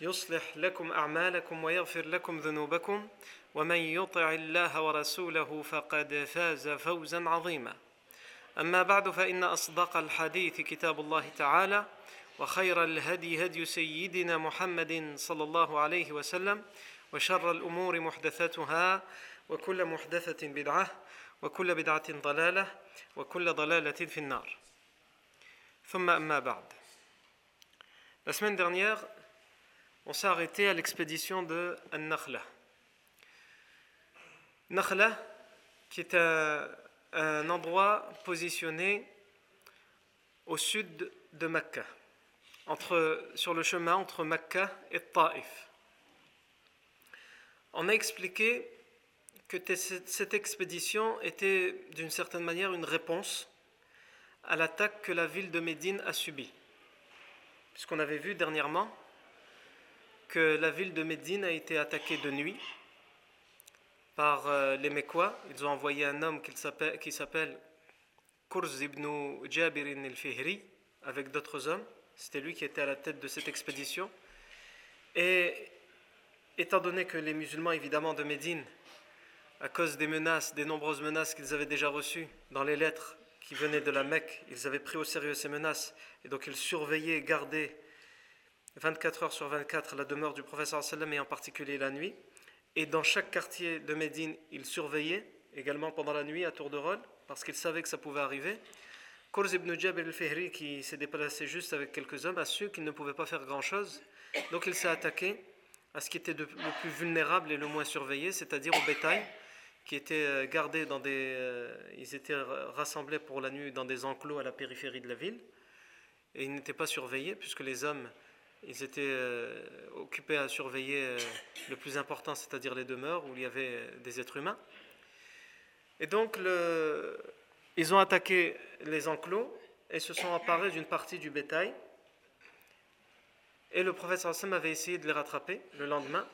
يصلح لكم أعمالكم ويغفر لكم ذنوبكم ومن يطع الله ورسوله فقد فاز فوزا عظيما. أما بعد فإن أصدق الحديث كتاب الله تعالى وخير الهدي هدي سيدنا محمد صلى الله عليه وسلم وشر الأمور محدثاتها وكل محدثة بدعة وكل بدعة ضلالة وكل ضلالة في النار. ثم أما بعد. La semaine dernière, on s'est arrêté à l'expédition de An-Nakhla. Nakhla, qui est un, un endroit positionné au sud de Mecca, entre, sur le chemin entre Mecca et Taif. On a expliqué que cette expédition était d'une certaine manière une réponse à l'attaque que la ville de Médine a subie. Puisqu'on avait vu dernièrement que la ville de Médine a été attaquée de nuit par euh, les Mécois. Ils ont envoyé un homme qui s'appelle Kurz ibn Jabirin al-Fihri avec d'autres hommes. C'était lui qui était à la tête de cette expédition. Et étant donné que les musulmans, évidemment, de Médine, à cause des menaces, des nombreuses menaces qu'ils avaient déjà reçues dans les lettres qui venaient de la Mecque, ils avaient pris au sérieux ces menaces. Et donc ils surveillaient, gardaient 24 heures sur 24 la demeure du professeur sallam et en particulier la nuit. Et dans chaque quartier de Médine, ils surveillaient également pendant la nuit à tour de rôle parce qu'ils savaient que ça pouvait arriver. Kurz ibn Jabir al-Fihri, qui s'est déplacé juste avec quelques hommes, a su qu'il ne pouvait pas faire grand-chose. Donc il s'est attaqué à ce qui était le plus vulnérable et le moins surveillé, c'est-à-dire au bétail, qui était gardé dans des... Euh, ils étaient rassemblés pour la nuit dans des enclos à la périphérie de la ville. Et ils n'étaient pas surveillés, puisque les hommes ils étaient euh, occupés à surveiller euh, le plus important, c'est-à-dire les demeures où il y avait des êtres humains. Et donc, ils ont attaqué les enclos et se sont emparés d'une partie du bétail. Et le prophète sallam avait essayé de les rattraper le lendemain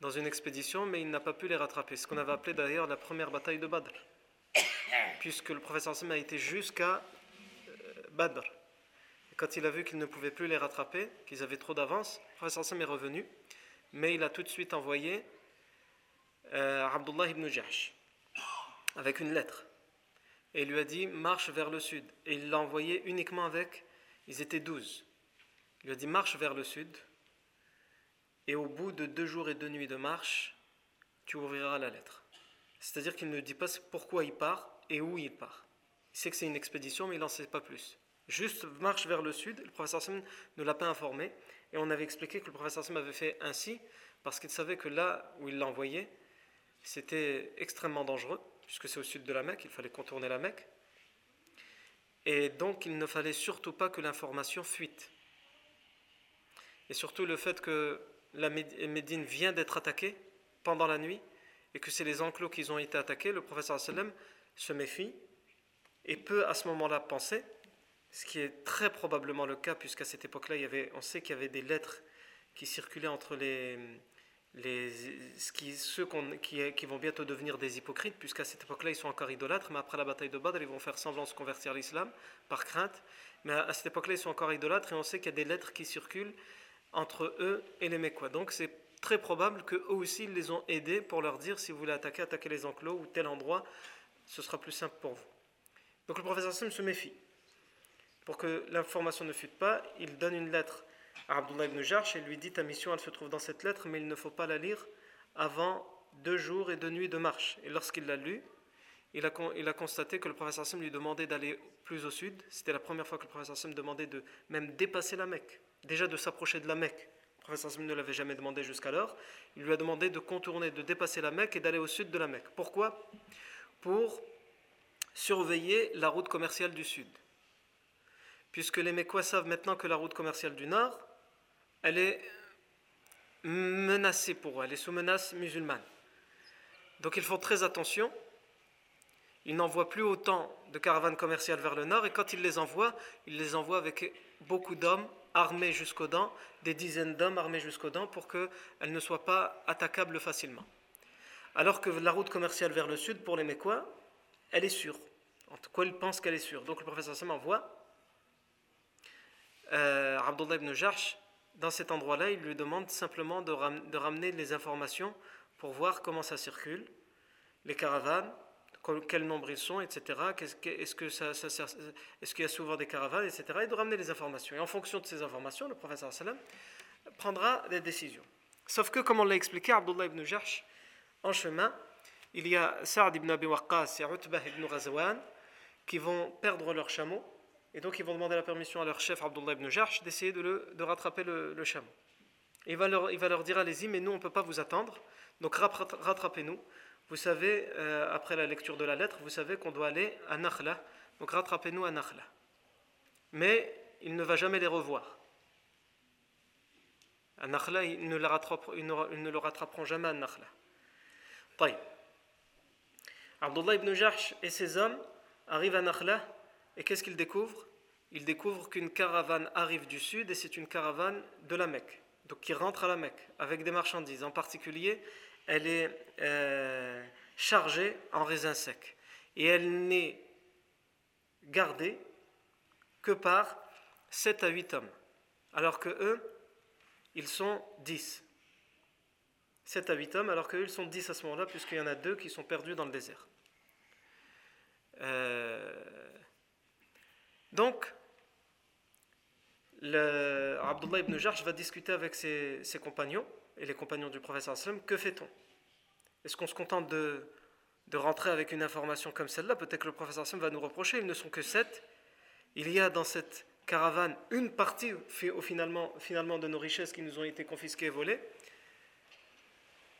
dans une expédition, mais il n'a pas pu les rattraper. Ce qu'on avait appelé d'ailleurs la première bataille de Badr, puisque le prophète sallam a été jusqu'à Badr. Quand il a vu qu'il ne pouvait plus les rattraper, qu'ils avaient trop d'avance, le Sam est revenu, mais il a tout de suite envoyé euh, Abdullah ibn Jahsh avec une lettre. Et il lui a dit marche vers le sud. Et il l'a envoyé uniquement avec, ils étaient douze. Il lui a dit marche vers le sud. Et au bout de deux jours et deux nuits de marche, tu ouvriras la lettre. C'est-à-dire qu'il ne dit pas pourquoi il part et où il part. Il sait que c'est une expédition, mais il n'en sait pas plus juste marche vers le sud. Le professeur Sam ne l'a pas informé. Et on avait expliqué que le professeur Sam avait fait ainsi parce qu'il savait que là où il l'a envoyé, c'était extrêmement dangereux, puisque c'est au sud de la Mecque, il fallait contourner la Mecque. Et donc il ne fallait surtout pas que l'information fuite. Et surtout le fait que la Médine vient d'être attaquée pendant la nuit et que c'est les enclos qui ont été attaqués, le professeur sallam se méfie et peut à ce moment-là penser ce qui est très probablement le cas, puisqu'à cette époque-là, on sait qu'il y avait des lettres qui circulaient entre les, ceux qui, vont bientôt devenir des hypocrites, puisqu'à cette époque-là, ils sont encore idolâtres, mais après la bataille de Badr, ils vont faire semblant de se convertir à l'islam, par crainte. Mais à, cette époque-là, ils sont encore idolâtres, et on sait qu'il y a des lettres qui circulent entre eux et les Mécois. Donc c'est très probable qu'eux aussi, ils les ont aidés pour leur dire, si vous voulez attaquer, attaquez les enclos ou tel endroit, ce sera plus simple pour vous. Donc le professeur Sim se méfie pour que l'information ne fuite pas, il donne une lettre à Abdullah ibn et lui dit ta mission elle se trouve dans cette lettre mais il ne faut pas la lire avant deux jours et deux nuits de marche. Et lorsqu'il l'a lu, il a, constaté que le professeur Hassan lui demandait d'aller plus au sud. C'était la première fois que le professeur Hassan demandait de même dépasser la Mecque, déjà de s'approcher de la Mecque. Le professeur Hassan ne l'avait jamais demandé jusqu'alors. Il lui a demandé de contourner, de dépasser la Mecque et d'aller au sud de la Mecque. Pourquoi? Pour surveiller la route commerciale du sud. Puisque les Mécois savent maintenant que la route commerciale du nord, elle est menacée pour eux, elle est sous menace musulmane. Donc ils font très attention. Ils n'envoient plus autant de caravanes commerciales vers le nord et quand ils les envoient, ils les envoient avec beaucoup d'hommes armés jusqu'aux dents, des dizaines d'hommes armés jusqu'aux dents pour qu'elles ne soient pas attaquables facilement. Alors que la route commerciale vers le sud, pour les Mécois, elle est sûre. En tout cas, ils pensent qu'elle est sûre. Donc le professeur Sam envoie euh, Abdullah ibn Jarsh dans cet endroit-là, il lui demande simplement de, ramener les informations pour voir comment ça circule, les caravanes, quel nombre ils sont, etc. Est-ce que ça, est-ce qu'il y a souvent des caravanes, etc. Et de ramener les informations. Et en fonction de ces informations, le professeur sallam prendra des décisions. Sauf que, comme on l'a expliqué, Abdullah ibn Jarsh, en chemin, il y a Saad ibn Abi Waqqas et Utbah ibn Ghazwan qui vont perdre leur chameau et donc ils vont demander la permission à leur chef Abdullah ibn Jarsh d'essayer de, de, rattraper le, chameau. Il va leur, il va leur dire allez-y, mais nous on ne peut pas vous attendre, donc rattrapez-nous. Vous savez, euh, après la lecture de la lettre, vous savez qu'on doit aller à Nakhla, donc rattrapez-nous à Nakhla. Mais il ne va jamais les revoir. À Nakhla, ils ne, ne, le rattraperont jamais à Nakhla. Abdullah ibn Jarsh et ses hommes arrivent à Nakhla et qu'est-ce qu'ils découvrent Ils découvrent qu'une caravane arrive du sud et c'est une caravane de la Mecque, donc qui rentre à la Mecque avec des marchandises. En particulier, elle est euh, chargée en raisins secs et elle n'est gardée que par 7 à 8 hommes, alors que eux, ils sont 10. 7 à 8 hommes, alors qu'eux, ils sont 10 à ce moment-là, puisqu'il y en a deux qui sont perdus dans le désert. Euh, donc, le, Abdullah ibn Jarj va discuter avec ses, compagnons et les compagnons du professeur sallam, que fait-on? Est-ce qu'on se contente de, rentrer avec une information comme celle-là? Peut-être que le professeur sallam va nous reprocher, ils ne sont que sept. Il y a dans cette caravane une partie finalement de nos richesses qui nous ont été confisquées et volées.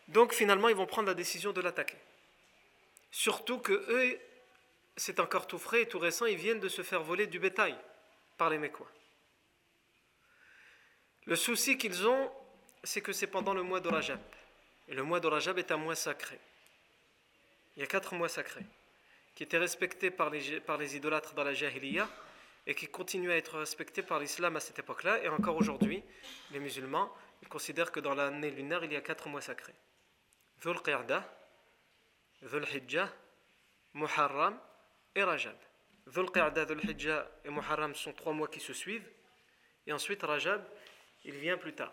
Donc finalement, ils vont prendre la décision de l'attaquer. Surtout que eux, c'est encore tout frais et tout récent, ils viennent de se faire voler du bétail par les Mécois. Le souci qu'ils ont, c'est que c'est pendant le mois de Rajab. Et le mois de Rajab est un mois sacré. Il y a quatre mois sacrés qui étaient respectés par les, par les idolâtres dans la Jahiliya et qui continuent à être respectés par l'islam à cette époque-là. Et encore aujourd'hui, les musulmans considèrent que dans l'année lunaire, il y a quatre mois sacrés. Dhul Hijjah, Muharram et Rajab. Dhul Qa'da, Dhul Hijjah et Muharram sont trois mois qui se suivent. Et ensuite, Rajab, il vient plus tard.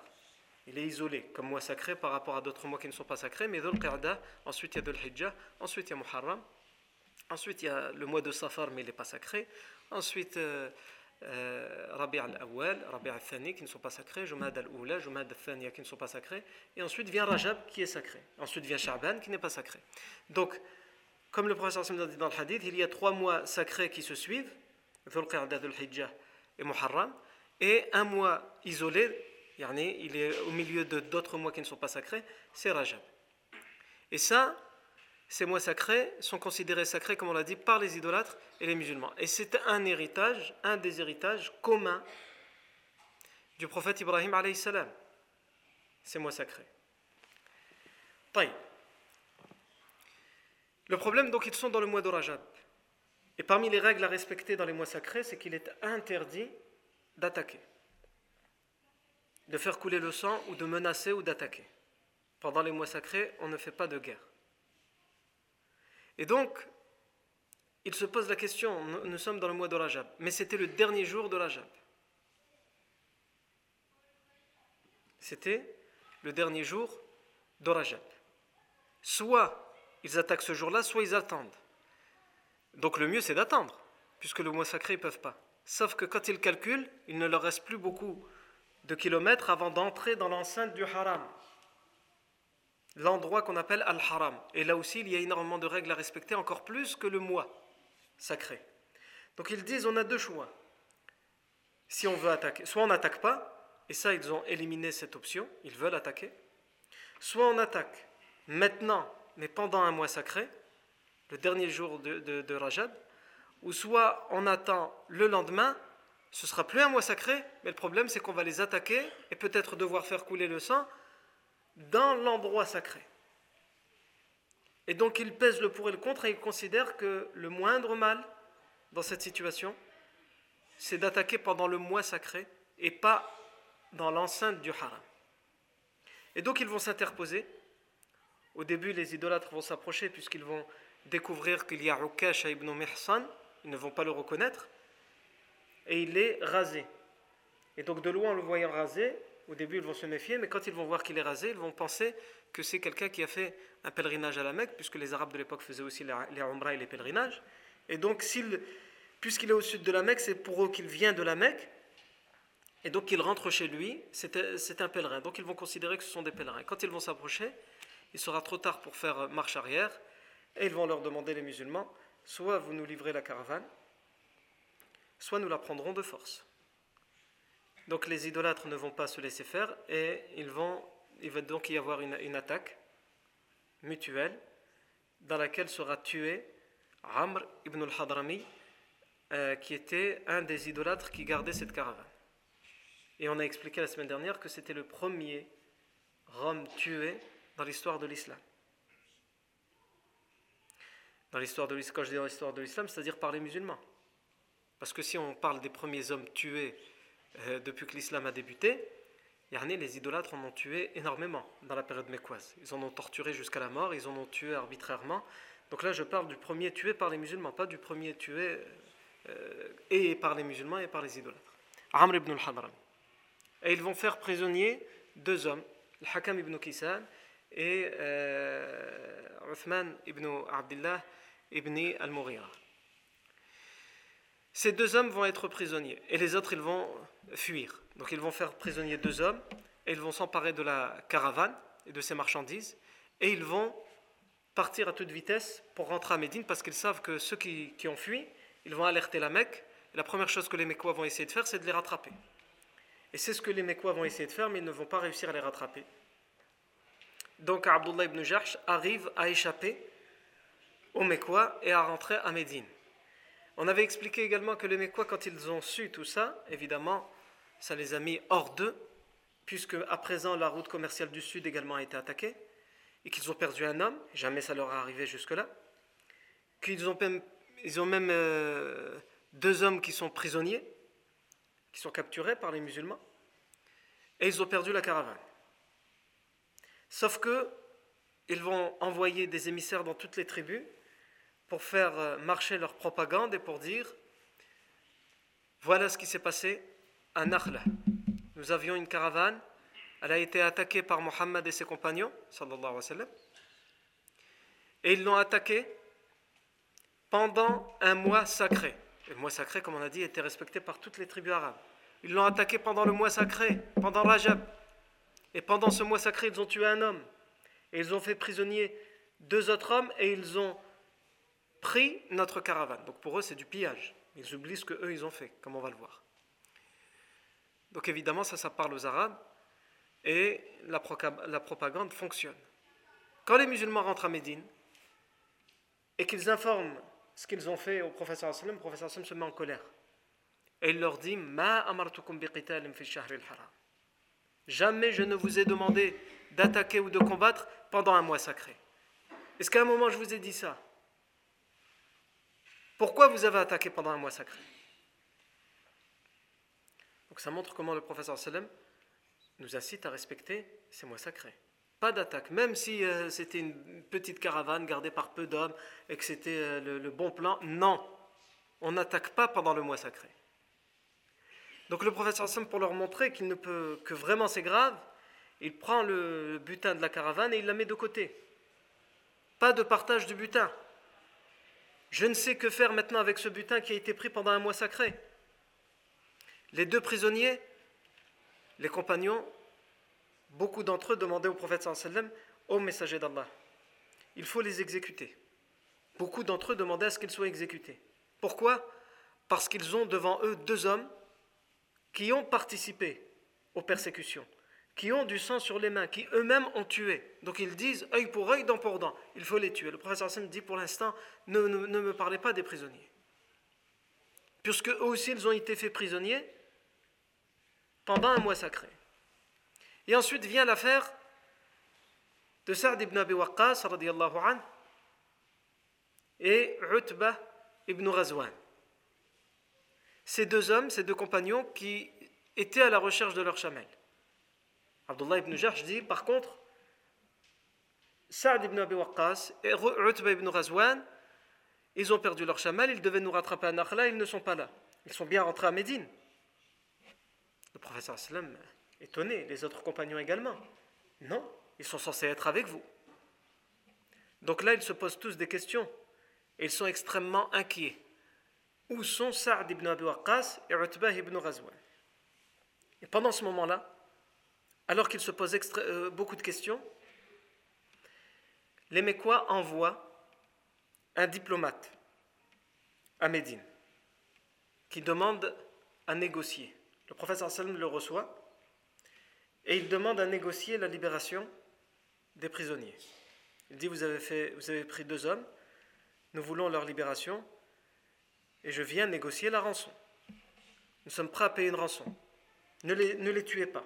Il est isolé comme mois sacré par rapport à d'autres mois qui ne sont pas sacrés. Mais Dhul Qa'da, ensuite il y a Dhul Hijjah, ensuite il y a Muharram. Ensuite, il y a le mois de Safar, mais il n'est pas sacré. Ensuite, euh, euh, Rabi' al-Awwal, Rabi' al-Thani, qui ne sont pas sacrés. Jumad al-Oula, Jumad al-Thaniya, qui ne sont pas sacrés. Et ensuite vient Rajab, qui est sacré. Ensuite vient Sha'ban, qui n'est pas sacré. Donc, comme le professeur Hassan dit dans le hadith, il y a trois mois sacrés qui se suivent, Dhul Qa'da, Dhul Hijjah et Muharram, et un mois isolé, il est au milieu de d'autres mois qui ne sont pas sacrés, c'est Rajab. Et ça, ces mois sacrés sont considérés sacrés, comme on l'a dit, par les idolâtres et les musulmans. Et c'est un héritage, un des héritages communs du prophète Ibrahim alayhi salam, ces mois sacrés. Taï. Le problème, donc, ils sont dans le mois de Rajab. Et parmi les règles à respecter dans les mois sacrés, c'est qu'il est interdit d'attaquer, de faire couler le sang ou de menacer ou d'attaquer. Pendant les mois sacrés, on ne fait pas de guerre. Et donc, il se pose la question, nous sommes dans le mois de Rajab, mais c'était le dernier jour de Rajab. C'était le dernier jour de Rajab. Soit ils attaquent ce jour-là, soit ils attendent. Donc le mieux, c'est d'attendre, puisque le mois sacré, ils ne peuvent pas. Sauf que quand ils calculent, il ne leur reste plus beaucoup de kilomètres avant d'entrer dans l'enceinte du haram. l'endroit qu'on appelle Al-Haram. Et là aussi, il y a énormément de règles à respecter, encore plus que le mois sacré. Donc ils disent on a deux choix. Si on veut attaquer, soit on n'attaque pas, et ça ils ont éliminé cette option, ils veulent attaquer, soit on attaque maintenant, mais pendant un mois sacré, le dernier jour de, Rajab, ou soit on attend le lendemain, ce sera plus un mois sacré, mais le problème c'est qu'on va les attaquer et peut-être devoir faire couler le sang dans l'endroit sacré. Et donc ils pèsent le pour et le contre et ils considèrent que le moindre mal dans cette situation, c'est d'attaquer pendant le mois sacré et pas dans l'enceinte du haram. Et donc ils vont s'interposer. Au début, les idolâtres vont s'approcher puisqu'ils vont découvrir qu'il y a Ukash ibn Mihsan, ils ne vont pas le reconnaître, et il est rasé. Et donc de loin, en le voyant rasé, au début, ils vont se méfier, mais quand ils vont voir qu'il est rasé, ils vont penser que c'est quelqu'un qui a fait un pèlerinage à la Mecque, puisque les Arabes de l'époque faisaient aussi les Umrah et les pèlerinages. Et donc, puisqu'il est au sud de la Mecque, c'est pour eux qu'il vient de la Mecque, et donc qu'il rentre chez lui, c'est un pèlerin. Donc ils vont considérer que ce sont des pèlerins. Quand ils vont s'approcher, il sera trop tard pour faire marche arrière, et ils vont leur demander, les musulmans, soit vous nous livrez la caravane, soit nous la prendrons de force. Donc les idolâtres ne vont pas se laisser faire et ils vont, il va donc y avoir une, attaque mutuelle dans laquelle sera tué Amr ibn al-Hadrami, euh, qui était un des idolâtres qui gardait cette caravane. Et on a expliqué la semaine dernière que c'était le premier Rome tué dans l'histoire de l'islam. Dans l'histoire de l'islam, quand je dis dans l'histoire de l'islam, c'est-à-dire par les musulmans. Parce que si on parle des premiers hommes tués euh, depuis que l'islam a débuté, les idolâtres en ont tué énormément dans la période mécoise. Ils en ont torturé jusqu'à la mort, ils en ont tué arbitrairement. Donc là, je parle du premier tué par les musulmans, pas du premier tué euh, et par les musulmans et par les idolâtres. Amr ibn al-Hadram. Et ils vont faire prisonnier deux hommes, le Hakam ibn Kisan et euh, Uthman ibn Abdullah ibn al-Mughira. Ces deux hommes vont être prisonniers et les autres, ils vont fuir. Donc ils vont faire prisonnier deux hommes et ils vont s'emparer de la caravane et de ses marchandises et ils vont partir à toute vitesse pour rentrer à Médine parce qu'ils savent que ceux qui, ont fui, ils vont alerter la Mecque. Et la première chose que les Mécois vont essayer de faire, c'est de les rattraper. Et c'est ce que les Mécois vont essayer de faire, mais ils ne vont pas réussir à les rattraper. Donc Abdullah ibn Jahsh arrive à échapper aux Mécois et à rentrer à Médine. On avait expliqué également que les Mécois, quand ils ont su tout ça, évidemment, ça les a mis hors d'eux, puisque à présent la route commerciale du Sud également a été attaquée, et qu'ils ont perdu un homme, jamais ça leur est arrivé jusque-là, qu'ils ont même, ils ont même euh, deux hommes qui sont prisonniers, qui sont capturés par les musulmans, et ils ont perdu la caravane. Sauf que ils vont envoyer des émissaires dans toutes les tribus pour faire euh, marcher leur propagande et pour dire voilà ce qui s'est passé à Nakhla. Nous avions une caravane, elle a été attaquée par Mohammed et ses compagnons, sallallahu alayhi wa sallam, et ils l'ont attaquée pendant un mois sacré. le mois sacré, comme on a dit, était respecté par toutes les tribus arabes. Ils l'ont attaqué pendant le mois sacré, pendant Rajab. Et pendant ce mois sacré, ils ont tué un homme. Et ils ont fait prisonnier deux autres hommes et ils ont pris notre caravane. Donc pour eux, c'est du pillage. Ils oublient ce qu'eux, ils ont fait, comme on va le voir. Donc évidemment, ça, ça parle aux Arabes et la, propagande fonctionne. Quand les musulmans rentrent à Médine et qu'ils informent ce qu'ils ont fait au professeur sallam, le professeur sallam se met en colère. Et il leur dit Ma Jamais je ne vous ai demandé d'attaquer ou de combattre pendant un mois sacré. Est-ce qu'à un moment je vous ai dit ça? Pourquoi vous avez attaqué pendant un mois sacré? Donc ça montre comment le professeur sallam nous incite à respecter ces mois sacrés. Pas d'attaque, même si euh, c'était une petite caravane gardée par peu d'hommes et que c'était euh, le, bon plan. Non, on n'attaque pas pendant le mois sacré. Donc le professeur Sam, pour leur montrer qu'il ne peut que vraiment c'est grave, il prend le butin de la caravane et il la met de côté. Pas de partage du butin. Je ne sais que faire maintenant avec ce butin qui a été pris pendant un mois sacré. Les deux prisonniers, les compagnons, beaucoup d'entre eux demandaient au prophète sallam ô messager d'Allah, il faut les exécuter. Beaucoup d'entre eux demandaient à ce qu'ils soient exécutés. Pourquoi? Parce qu'ils ont devant eux deux hommes qui ont participé aux persécutions, qui ont du sang sur les mains, qui eux-mêmes ont tué. Donc ils disent œil pour œil, dent pour dent. Il faut les tuer. Le professeur Hassan dit pour l'instant ne, me parlez pas des prisonniers. Puisque eux aussi ils ont été faits prisonniers pendant un mois sacré. Et ensuite vient l'affaire de Sa'd ibn Abi Waqqas et Utbah ibn Razwan. Ces deux hommes, ces deux compagnons qui étaient à la recherche de leur chamelle. Abdullah ibn Jahsh dit par contre, Sa'd ibn Abi Waqqas et Utbah ibn Razwan, ils ont perdu leur chamelle, ils devaient nous rattraper à Nakhla, ils ne sont pas là. Ils sont bien rentrés à Médine. Le professeur sallam étonné, les autres compagnons également. Non, ils sont censés être avec vous. Donc là, ils se posent tous des questions. Et ils sont extrêmement inquiets. Où sont Sa'd ibn Abi Waqqas et Utbah ibn Razwan Et pendant ce moment-là, alors qu'ils se posent euh, beaucoup de questions, les Mécois envoient un diplomate à Médine qui demande à négocier. Le professeur Salm le reçoit et il demande à négocier la libération des prisonniers. Il dit vous avez pris deux hommes, nous voulons leur libération et je viens négocier la rançon. Nous sommes prêts à payer une rançon. Ne les, ne les tuez pas.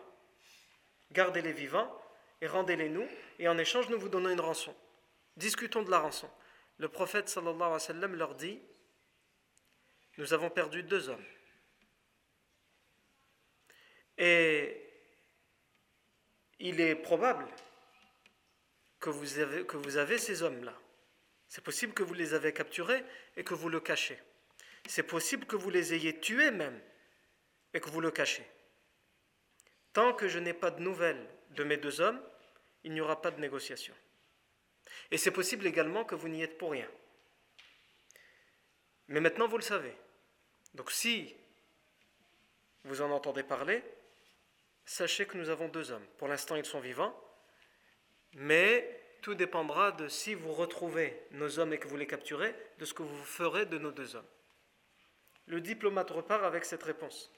Gardez-les vivants et rendez-les nous et en échange nous vous donnons une rançon. Discutons de la rançon. Le prophète sallallahu alayhi wa sallam leur dit Nous avons perdu deux hommes. Et il est probable que vous avez, que vous avez ces hommes-là. C'est possible que vous les avez capturés et que vous le cachez. C'est possible que vous les ayez tués même et que vous le cachez. Tant que je n'ai pas de nouvelles de mes deux hommes, il n'y aura pas de négociation. Et c'est possible également que vous n'y êtes pour rien. Mais maintenant, vous le savez. Donc si vous en entendez parler, sachez que nous avons deux hommes. Pour l'instant, ils sont vivants, mais tout dépendra de si vous retrouvez nos hommes et que vous les capturez, de ce que vous ferez de nos deux hommes. Le diplomate repart avec cette réponse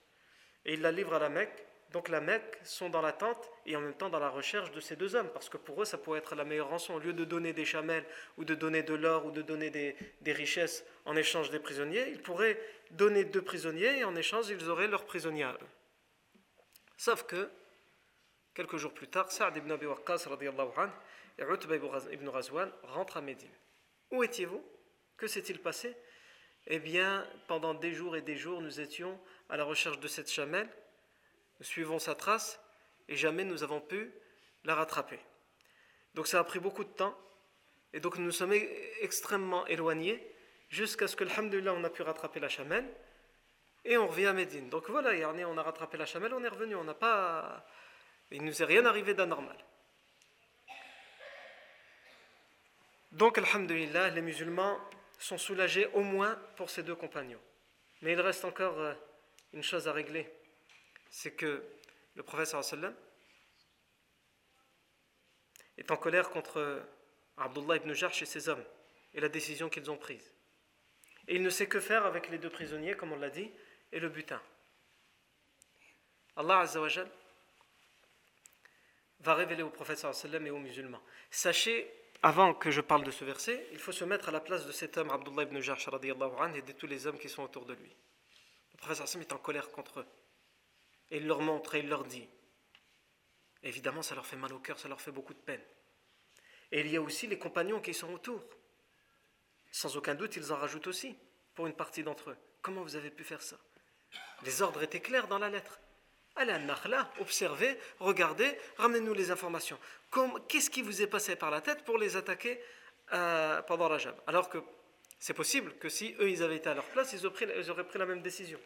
et il la livre à la Mecque. Donc la Mecque sont dans l'attente et en même temps dans la recherche de ces deux hommes, parce que pour eux, ça pourrait être la meilleure rançon. Au lieu de donner des chamelles, ou de donner de l'or, ou de donner des, richesses en échange des prisonniers, ils pourraient donner deux prisonniers et en échange, ils auraient leurs prisonniers. Sauf que, quelques jours plus tard, Sa'd ibn Abi Waqqas et Utba ibn Razwan rentrent à Médine. Où étiez-vous? Que s'est-il passé? Eh bien, pendant des jours et des jours, nous étions à la recherche de cette chamelle, nous suivons sa trace, et jamais nous avons pu la rattraper. Donc ça a pris beaucoup de temps, et donc nous sommes extrêmement éloignés, jusqu'à ce que, alhamdulillah, on a pu rattraper la chamelle, et on revient à Médine. Donc voilà, on a rattrapé la chamelle, on est revenu, on n'a pas... Il ne nous est rien arrivé d'anormal. Donc, alhamdulillah, les musulmans sont soulagés au moins pour ces deux compagnons. Mais il reste encore euh, une chose à régler. C'est que le sallam est en colère contre Abdullah ibn Jarsh et ses hommes et la décision qu'ils ont prise. Et il ne sait que faire avec les deux prisonniers, comme on l'a dit, et le butin. Allah Azzawajal va révéler au prophète et aux musulmans. Sachez, avant que je parle de ce verset, il faut se mettre à la place de cet homme, Abdullah ibn Jahsh et de tous les hommes qui sont autour de lui. Le prophète sallam est en colère contre eux. Et il leur montre et il leur dit. Évidemment, ça leur fait mal au cœur, ça leur fait beaucoup de peine. Et il y a aussi les compagnons qui sont autour. Sans aucun doute, ils en rajoutent aussi, pour une partie d'entre eux. Comment vous avez pu faire ça? Les ordres étaient clairs dans la lettre. Allez à Nakhla, observez, regardez, ramenez-nous les informations. Qu'est-ce qui vous est passé par la tête pour les attaquer euh, pendant Rajab Alors que c'est possible que si eux ils avaient été à leur place, ils auraient pris, la même décision.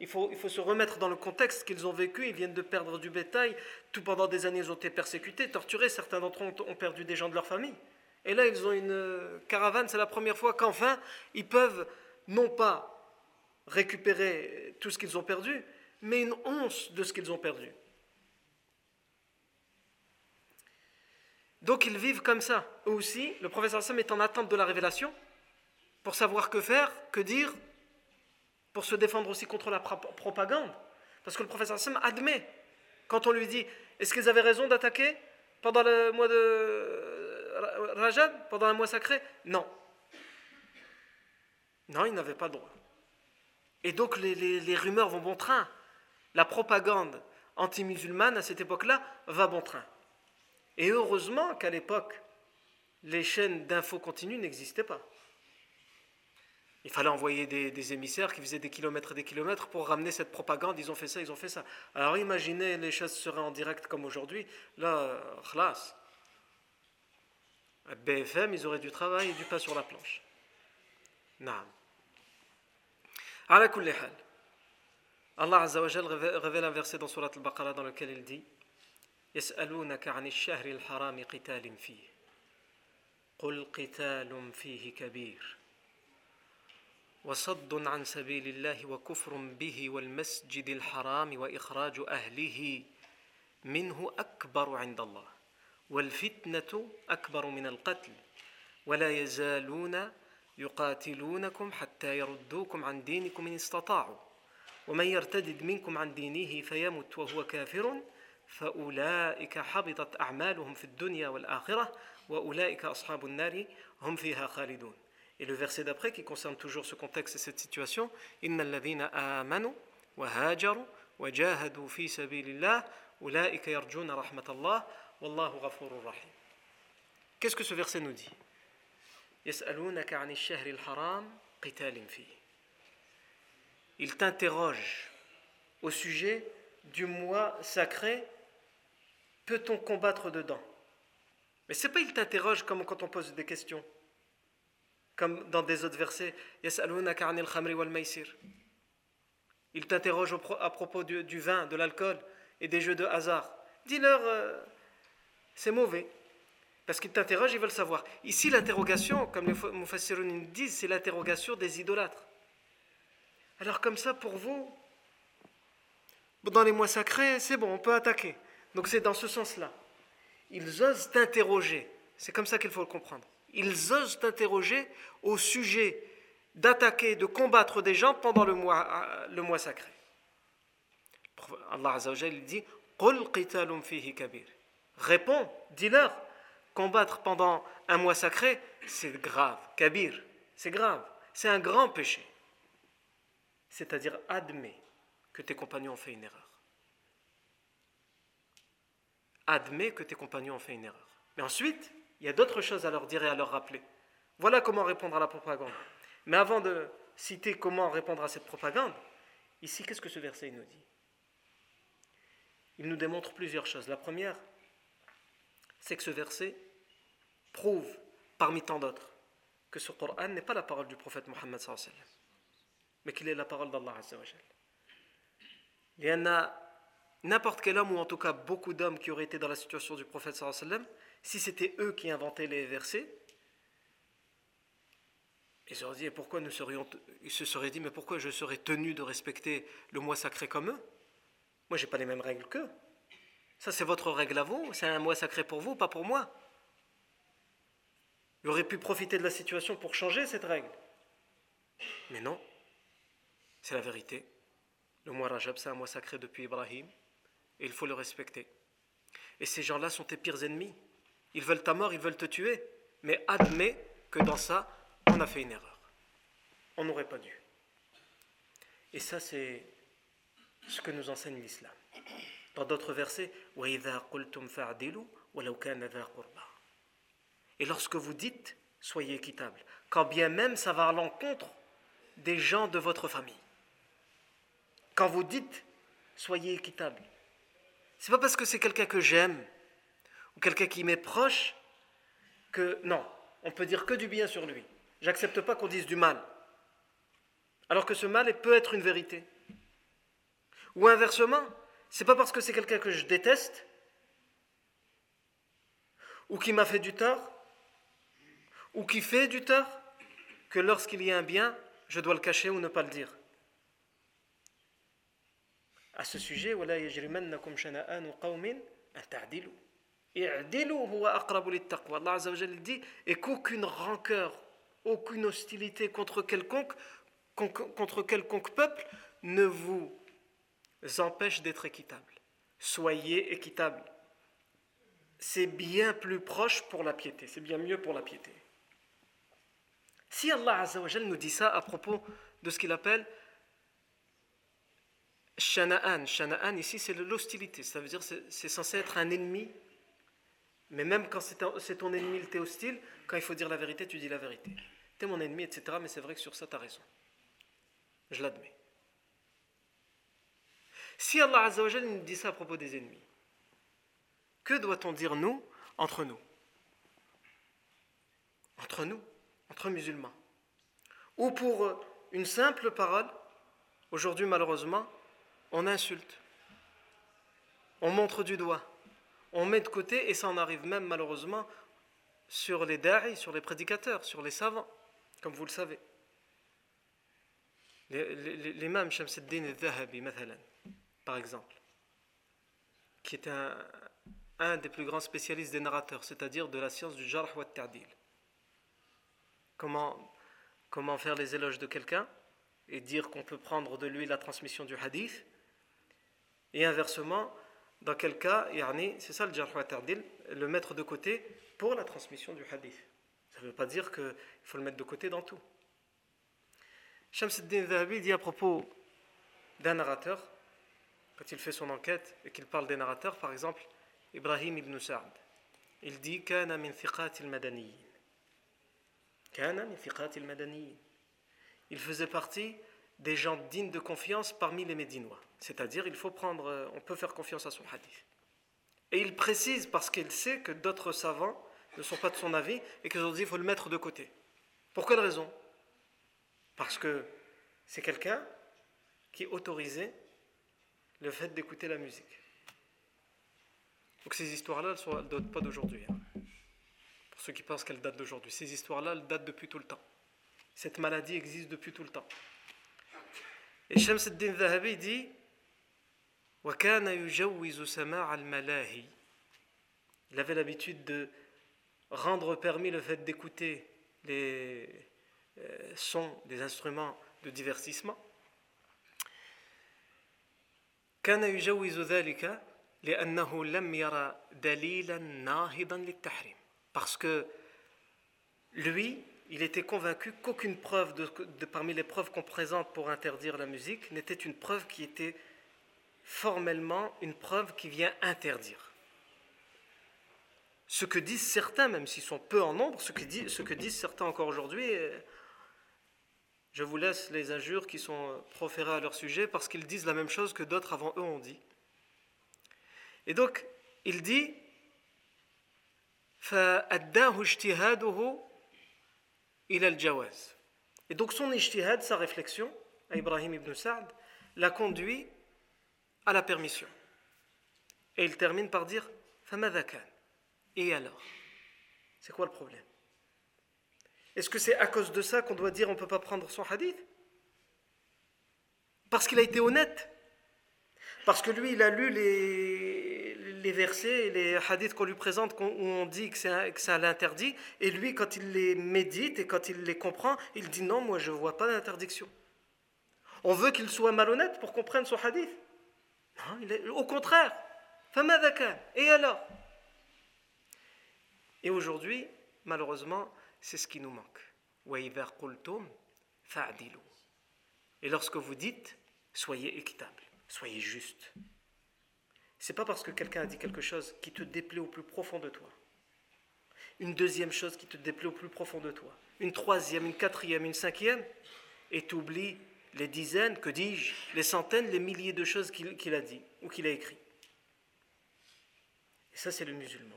Il faut, il faut se remettre dans le contexte qu'ils ont vécu. Ils viennent de perdre du bétail. Tout pendant des années, ils ont été persécutés, torturés. Certains d'entre eux ont perdu des gens de leur famille. Et là, ils ont une caravane. C'est la première fois qu'enfin, ils peuvent non pas récupérer tout ce qu'ils ont perdu, mais une once de ce qu'ils ont perdu. Donc ils vivent comme ça. Eux aussi, le professeur Sam est en attente de la révélation pour savoir que faire, que dire, pour se défendre aussi contre la propagande. Parce que le professeur Sam admet, quand on lui dit Est-ce qu'ils avaient raison d'attaquer pendant le mois de Rajab, pendant un mois sacré? Non. Non, ils n'avaient pas le droit. Et donc les rumeurs vont bon train. La propagande anti-musulmane à cette époque-là va bon train. Et heureusement qu'à l'époque, les chaînes d'infos continues n'existaient pas. Il fallait envoyer des, émissaires qui faisaient des kilomètres et des kilomètres pour ramener cette propagande. Ils ont fait ça, ils ont fait ça. Alors imaginez, les choses seraient en direct comme aujourd'hui. Là, khlas. BFM, ils auraient du travail et du pain sur la planche. Naam. Allah Azza wa révèle un verset dans Surat al-Baqarah dans يسألونك عن الشهر الحرام قتال فيه قل قتال فيه كبير وصد عن سبيل الله وكفر به والمسجد الحرام واخراج اهله منه اكبر عند الله والفتنه اكبر من القتل ولا يزالون يقاتلونكم حتى يردوكم عن دينكم ان استطاعوا ومن يرتدد منكم عن دينه فيمت وهو كافر فأولئك حبطت أعمالهم في الدنيا والآخرة وأولئك أصحاب النار هم فيها خالدون Et le verset d'après qui concerne toujours ce contexte et cette situation, إن الذين آمنوا وهاجروا وجاهدوا في سبيل الله أولئك يرجون رحمة الله والله غفور رحيم. Qu'est-ce que ce verset nous dit يسألونك عن الشهر الحرام قتال فيه. Il t'interroge au sujet du mois sacré, peut-on combattre dedans? Mais c'est pas il t'interroge comme quand on pose des questions comme dans des autres versets, il t'interroge à propos du, vin, de l'alcool et des jeux de hasard. Dis-leur, euh, c'est mauvais. Parce qu'ils t'interrogent, ils veulent savoir. Ici, l'interrogation, comme les Mufassiroun disent, c'est l'interrogation des idolâtres. Alors comme ça, pour vous, dans les mois sacrés, c'est bon, on peut attaquer. Donc c'est dans ce sens-là. Ils osent t'interroger. C'est comme ça qu'il faut le comprendre ils osent t'interroger au sujet d'attaquer, de combattre des gens pendant le mois, le mois sacré. Allah Azzawajal dit Réponds, dis-leur, combattre pendant un mois sacré, c'est grave, kabir, c'est grave, c'est un grand péché. C'est-à-dire, admets que tes compagnons ont fait une erreur. Admets que tes compagnons ont fait une erreur. Mais ensuite, il y a d'autres choses à leur dire et à leur rappeler. Voilà comment répondre à la propagande. Mais avant de citer comment répondre à cette propagande, ici, qu'est-ce que ce verset nous dit? Il nous démontre plusieurs choses. La première, c'est que ce verset prouve, parmi tant d'autres, que ce Coran n'est pas la parole du prophète Mohammed mais qu'il est la parole d'Allah Il y en a n'importe quel homme, ou en tout cas beaucoup d'hommes qui auraient été dans la situation du prophète sallam, si c'était eux qui inventaient les versets, ils se dit, pourquoi nous serions, ils se seraient dit, mais pourquoi je serais tenu de respecter le mois sacré comme eux? Moi, j'ai pas les mêmes règles qu'eux. Ça, c'est votre règle à vous, c'est un mois sacré pour vous, pas pour moi. Il aurait pu profiter de la situation pour changer cette règle. Mais non, c'est la vérité. Le mois Rajab, c'est un mois sacré depuis Ibrahim, et il faut le respecter. Et ces gens-là sont tes pires ennemis. Ils veulent ta mort, ils veulent te tuer. Mais admets que dans ça, on a fait une erreur. On n'aurait pas dû. Et ça, c'est ce que nous enseigne l'islam. Dans d'autres versets, et lorsque vous dites, soyez équitable, quand bien même ça va à l'encontre des gens de votre famille. Quand vous dites, soyez équitable, c'est pas parce que c'est quelqu'un que j'aime, ou quelqu'un qui m'est proche, que non, on peut dire que du bien sur lui. J'accepte pas qu'on dise du mal. Alors que ce mal peut être une vérité. Ou inversement, c'est pas parce que c'est quelqu'un que je déteste ou qui m'a fait du tort ou qui fait du tort que lorsqu'il y a un bien, je dois le cacher ou ne pas le dire. À ce sujet, Allah dit et qu'aucune rancœur, aucune hostilité contre quelconque, contre quelconque peuple ne vous empêche d'être équitable. Soyez équitable. C'est bien plus proche pour la piété, c'est bien mieux pour la piété. Si Allah nous dit ça à propos de ce qu'il appelle Shana'an, Shana'an ici c'est l'hostilité, ça veut dire c'est censé être un ennemi mais même quand c'est ton ennemi, il t'est hostile, quand il faut dire la vérité, tu dis la vérité. T'es mon ennemi, etc. Mais c'est vrai que sur ça, tu as raison. Je l'admets. Si Allah Azzawajal nous dit ça à propos des ennemis, que doit-on dire nous, entre nous? Entre nous, entre musulmans. Ou pour une simple parole, aujourd'hui malheureusement, on insulte, on montre du doigt on met de côté, et ça en arrive même malheureusement sur les da'i, sur les prédicateurs, sur les savants, comme vous le savez. L'imam Shamsuddin al-Dhahabi, par exemple, qui est un, des plus grands spécialistes des narrateurs, c'est-à-dire de la science du jarh wa ta'dil. Comment faire les éloges de quelqu'un et dire qu'on peut prendre de lui la transmission du hadith, et inversement, dans quel cas, c'est ça le jarh le mettre de côté pour la transmission du hadith. Ça ne veut pas dire qu'il faut le mettre de côté dans tout. Shamsuddin Zahabi dit à propos d'un narrateur, quand il fait son enquête et qu'il parle des narrateurs, par exemple, Ibrahim ibn Sa'd, il dit Kana min Kana min Il faisait partie des gens dignes de confiance parmi les Médinois. C'est-à-dire, il faut prendre, euh, on peut faire confiance à son hadith. Et il précise parce qu'il sait que d'autres savants ne sont pas de son avis et qu'aujourd'hui il faut le mettre de côté. Pour quelle raison? Parce que c'est quelqu'un qui autorisait le fait d'écouter la musique. Donc ces histoires-là, elles ne datent pas d'aujourd'hui. Hein. Pour ceux qui pensent qu'elles datent d'aujourd'hui. Ces histoires-là, elles datent depuis tout le temps. Cette maladie existe depuis tout le temps. Shams al-Din Zahabi dit il avait l'habitude de rendre permis le fait d'écouter les euh, sons des instruments de divertissement. parce que lui il était convaincu qu'aucune preuve de, parmi les preuves qu'on présente pour interdire la musique n'était une preuve qui était formellement une preuve qui vient interdire. Ce que disent certains, même s'ils sont peu en nombre, ce que, disent, certains encore aujourd'hui, euh, je vous laisse les injures qui sont proférées à leur sujet parce qu'ils disent la même chose que d'autres avant eux ont dit. Et donc, il dit et donc son ijtihad, sa réflexion, à Ibrahim ibn Sa'd, l'a conduit à la permission. Et il termine par dire Et alors? C'est quoi le problème? Est-ce que c'est à cause de ça qu'on doit dire on ne peut pas prendre son hadith? Parce qu'il a été honnête. Parce que lui, il a lu les, les versets, les hadiths qu'on lui présente, où on dit que c'est l'interdit, et lui, quand il les médite et quand il les comprend, il dit non, moi je ne vois pas d'interdiction. On veut qu'il soit malhonnête pour qu'on prenne son hadith au contraire. Et alors? Et aujourd'hui, malheureusement, c'est ce qui nous manque. Et lorsque vous dites, soyez équitable, soyez juste. C'est pas parce que quelqu'un a dit quelque chose qui te déplaît au plus profond de toi. Une deuxième chose qui te déplaît au plus profond de toi. Une troisième, une quatrième, une cinquième. Et tu oublies les dizaines, que dis-je, les centaines, les milliers de choses qu'il a dit ou qu'il a écrit. Et ça, c'est le musulman.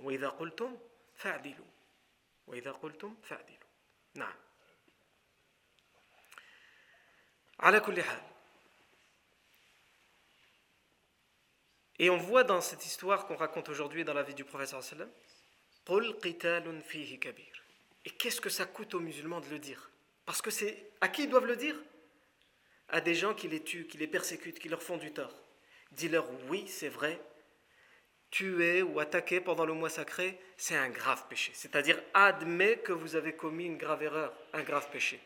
Et on voit dans cette histoire qu'on raconte aujourd'hui dans la vie du professeur sallam, et qu'est-ce que ça coûte aux musulmans de le dire? Parce que c'est à qui ils doivent le dire? À des gens qui les tuent, qui les persécutent, qui leur font du tort. Dis-leur oui, c'est vrai. tuer ou attaquer pendant le mois sacré, c'est un grave péché. C'est-à-dire, admet que vous avez commis une grave erreur, un grave péché.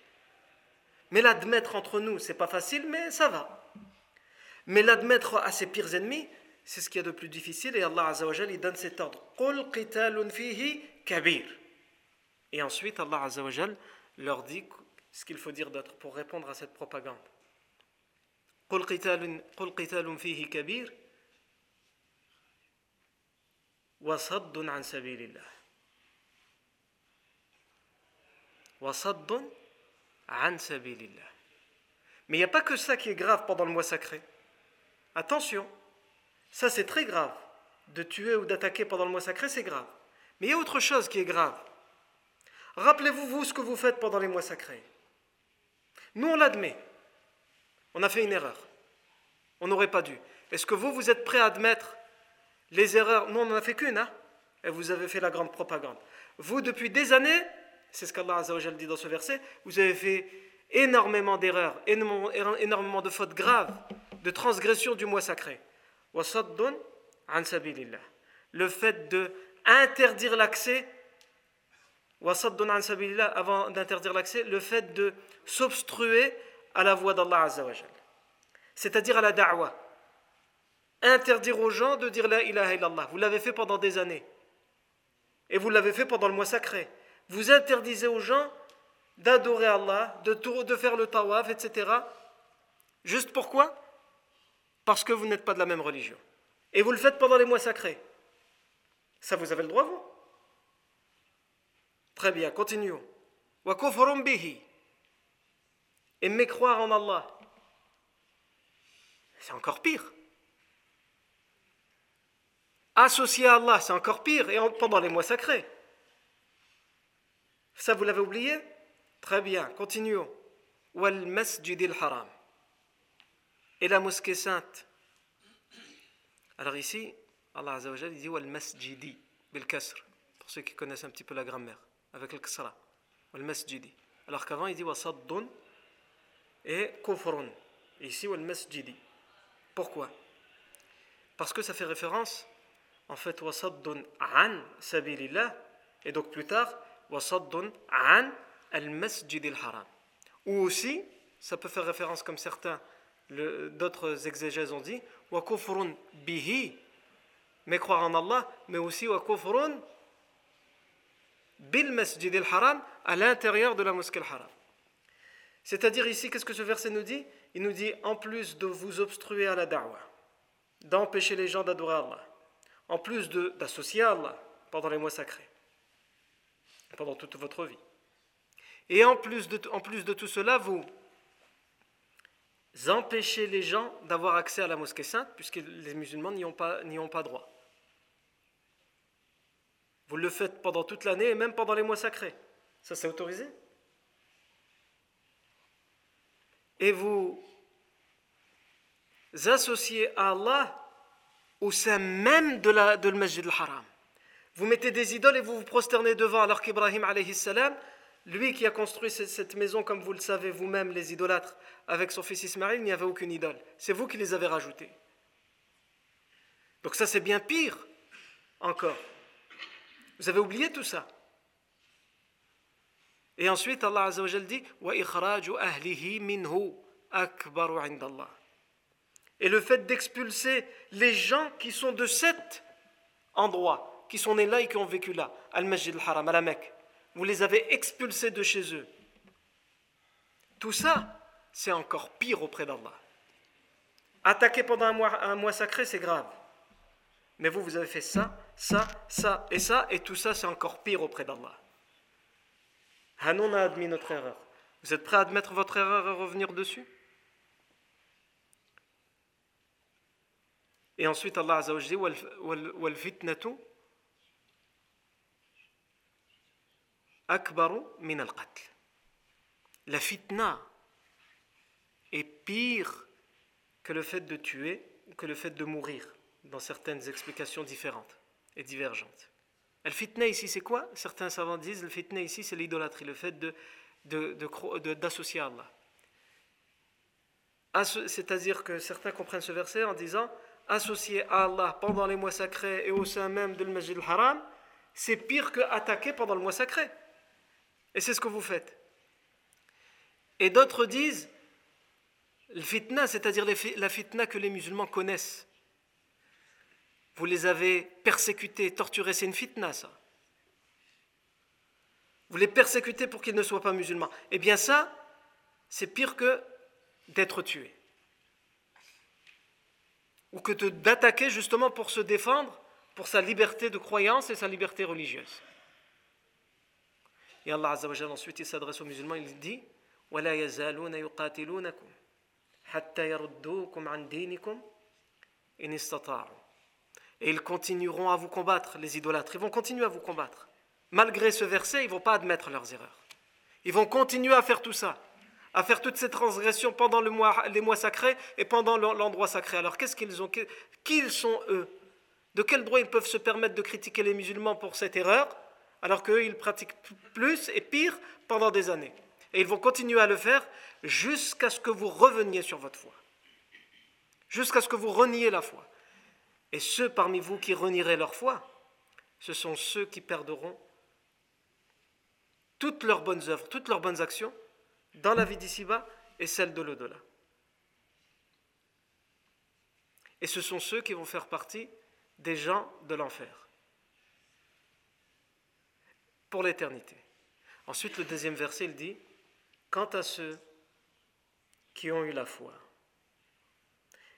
Mais l'admettre entre nous, c'est pas facile, mais ça va. Mais l'admettre à ses pires ennemis, c'est ce qu'il y a de plus difficile et Allah il donne cet ordre. Et ensuite Allah leur dit ce qu'il faut dire d'autre pour répondre à cette propagande. Mais il n'y a pas que ça qui est grave pendant le mois sacré. Attention ça c'est très grave. De tuer ou d'attaquer pendant le mois sacré, c'est grave. Mais il y a autre chose qui est grave. Rappelez-vous, vous, ce que vous faites pendant les mois sacrés. Nous, on l'admet. On a fait une erreur. On n'aurait pas dû. Est-ce que vous, vous êtes prêt à admettre les erreurs? Nous, on n'en a fait qu'une, hein Et vous avez fait la grande propagande. Vous, depuis des années, c'est ce qu'Allah dit dans ce verset, vous avez fait énormément d'erreurs, énormément de fautes graves, de transgressions du mois sacré. Le fait de interdire l'accès, avant d'interdire l'accès, le fait de s'obstruer à la voix d'Allah c'est-à-dire à la da'wah. Interdire aux gens de dire la ilaha illallah. Vous l'avez fait pendant des années. Et vous l'avez fait pendant le mois sacré. Vous interdisez aux gens d'adorer Allah, de faire le tawaf, etc. Juste pourquoi? Parce que vous n'êtes pas de la même religion. Et vous le faites pendant les mois sacrés. Ça, vous avez le droit, vous Très bien, continuons. Wa bihi. Aimer croire en Allah. C'est encore pire. Associer à Allah, c'est encore pire, et pendant les mois sacrés. Ça, vous l'avez oublié? Très bien, continuons. Wal masjidil haram. Et la mosquée sainte. Alors ici, Allah Azzawajal dit wal masjidi, bil kasr, pour ceux qui connaissent un petit peu la grammaire, avec le kasra. Wal masjidi. Alors qu'avant, il dit wasaddun et kufrun. Ici, wal masjidi. Pourquoi? Parce que ça fait référence, en fait, wasaddun an sabilillah, et donc plus tard, wasaddun an al-masjid al-haram. Ou aussi, ça peut faire référence, comme certains, d'autres exégèses ont dit, wa kufrun bihi, mais croire en Allah, mais aussi wa kufrun bil masjid al-haram, à l'intérieur de la mosquée al-haram. C'est-à-dire ici, qu'est-ce que ce verset nous dit? Il nous dit, en plus de vous obstruer à la da'wah, d'empêcher les gens d'adorer Allah, en plus d'associer Allah pendant les mois sacrés, pendant toute votre vie. Et en plus de, en plus de tout cela, vous empêchez les gens d'avoir accès à la mosquée sainte, puisque les musulmans n'y ont, pas, droit. Vous le faites pendant toute l'année et même pendant les mois sacrés. Ça, c'est autorisé et vous associez à Allah au sein même de, le Masjid al-Haram. Vous mettez des idoles et vous vous prosternez devant, alors qu'Ibrahim, salam, lui qui a construit cette maison, comme vous le savez vous-même, les idolâtres, avec son fils Ismaël, il n'y avait aucune idole. C'est vous qui les avez rajoutées. Donc ça, c'est bien pire encore. Vous avez oublié tout ça. Et ensuite, Allah Azzawajal dit Et le fait d'expulser les gens qui sont de cet endroit, qui sont nés là et qui ont vécu là, Al-Masjid al-Haram, à la Mecque, vous les avez expulsés de chez eux. Tout ça, c'est encore pire auprès d'Allah. Attaquer pendant un mois, sacré, c'est grave. Mais vous, vous avez fait ça, ça, ça et ça, et tout ça, c'est encore pire auprès d'Allah. Hanon a admis notre erreur. Vous êtes prêt à admettre votre erreur et revenir dessus? Et ensuite, Allah Azza wa dit wal fitnatu akbaru min al qatl. La fitna est pire que le fait de tuer que le fait de mourir, dans certaines explications différentes et divergentes. Le fitna ici, c'est quoi? Certains savants disent le fitna ici, c'est l'idolâtrie, le fait d'associer Allah. C'est-à-dire que certains comprennent ce verset en disant associé à Allah pendant les mois sacrés et au sein même de Masjid al-Haram, c'est pire que attaquer pendant le mois sacré. Et c'est ce que vous faites. Et d'autres disent, le fitna, c'est-à-dire la fitna que les musulmans connaissent. Vous les avez persécutés, torturés, c'est une fitna ça. Vous les persécutez pour qu'ils ne soient pas musulmans. Eh bien ça, c'est pire que d'être tué. Ou que d'attaquer justement pour se défendre, pour sa liberté de croyance et sa liberté religieuse. Et Allah Azza wa ensuite il s'adresse aux musulmans, il dit ولا يزالون يقاتلونكم حتى يردوكم عن دينكم إن استطاعوا et ils continueront à vous combattre, les idolâtres. Ils vont continuer à vous combattre. Malgré ce verset, ils ne vont pas admettre leurs erreurs. Ils vont continuer à faire tout ça, à faire toutes ces transgressions pendant le mois, les mois sacrés et pendant l'endroit sacré. Alors qu'est-ce qu'ils ont Qui sont eux De quel droit ils peuvent se permettre de critiquer les musulmans pour cette erreur Alors qu'eux, ils pratiquent plus et pire pendant des années Et ils vont continuer à le faire jusqu'à ce que vous reveniez sur votre foi. Jusqu'à ce que vous reniez la foi. Et ceux parmi vous qui renieraient leur foi, ce sont ceux qui perdront toutes leurs bonnes œuvres, toutes leurs bonnes actions dans la vie d'ici-bas et celle de l'au-delà. Et ce sont ceux qui vont faire partie des gens de l'enfer pour l'éternité. Ensuite, le deuxième verset, il dit Quant à ceux qui ont eu la foi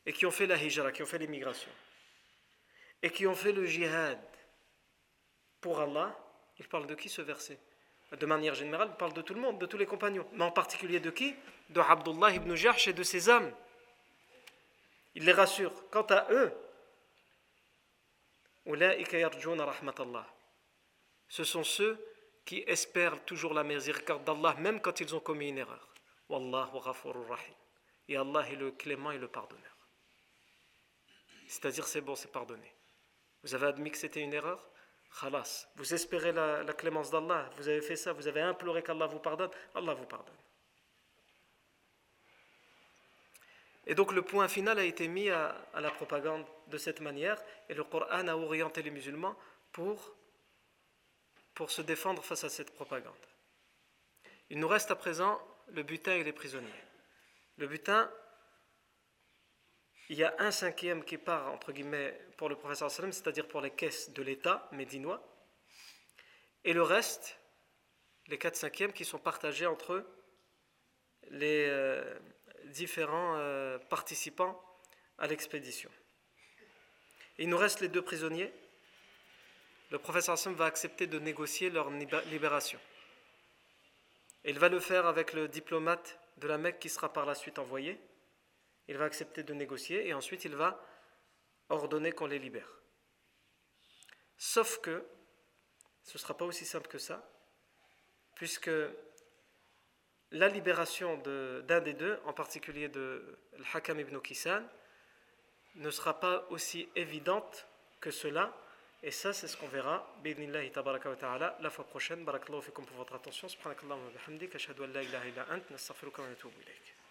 et qui ont fait la hijra, qui ont fait l'immigration, et qui ont fait le jihad pour Allah, il parle de qui ce verset? De manière générale, il parle de tout le monde, de tous les compagnons. Mais en particulier de qui? De Abdullah ibn Jahsh et de ses hommes. Il les rassure. Quant à eux, ce sont ceux qui espèrent toujours la miséricorde d'Allah, même quand ils ont commis une erreur. Et Allah est le clément et le pardonneur. C'est-à-dire, c'est bon, c'est pardonné. Vous avez admis que c'était une erreur? Khalas. Vous espérez la, clémence d'Allah? Vous avez fait ça. Vous avez imploré qu'Allah vous pardonne? Allah vous pardonne. Et donc le point final a été mis à, à, la propagande de cette manière et le Coran a orienté les musulmans pour, pour se défendre face à cette propagande. Il nous reste à présent le butin et les prisonniers. Le butin, il y a un cinquième qui part, entre guillemets, pour le professeur sallam, c'est-à-dire pour les caisses de l'État médinois, et le reste, les quatre cinquièmes, qui sont partagés entre les euh, différents euh, participants à l'expédition. Il nous reste les deux prisonniers. Le professeur sallam va accepter de négocier leur libération. Il va le faire avec le diplomate de la Mecque qui sera par la suite envoyé il va accepter de négocier et ensuite il va ordonner qu'on les libère. Sauf que ce ne sera pas aussi simple que ça, puisque la libération d'un des deux, en particulier de Al-Hakam ibn Kisan, ne sera pas aussi évidente que cela. Et ça, c'est ce qu'on verra. La fois prochaine. Barakallahu fikum pour votre attention. Subhanakallahu wa bihamdik. Ashhadu an la ilaha illa ant. Nastaghfiruka wa natubu ilayk.